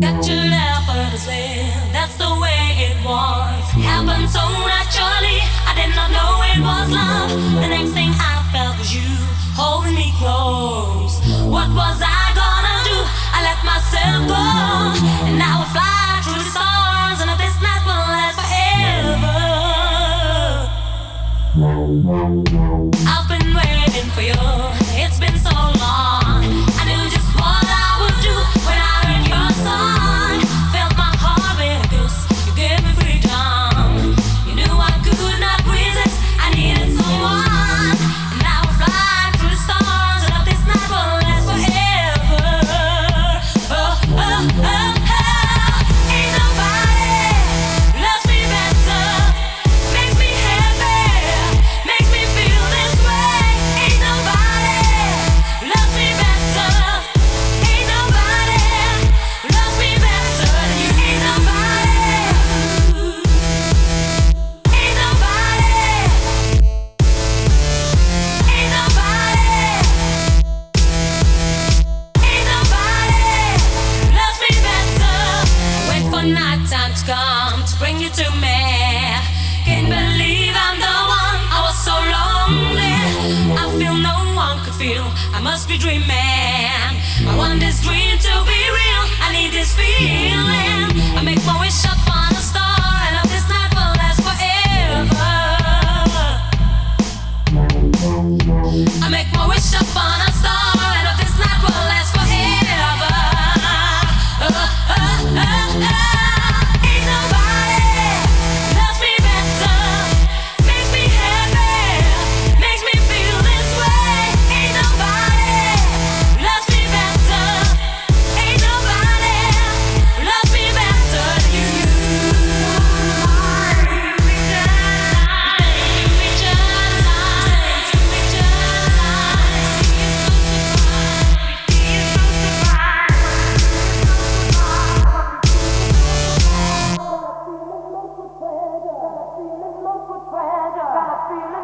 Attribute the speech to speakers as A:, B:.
A: Got you effortlessly, that's the way it was. Happened so naturally, I did not know it was love. The next thing I felt was you holding me close. What was I gonna do? I let myself go, and now I fly through the stars, and this night will last forever. I've bring you to me. Can't believe I'm the one. I was so lonely. I feel no one could feel. I must be dreaming. I want this dream to be real. I need this feeling. Ain't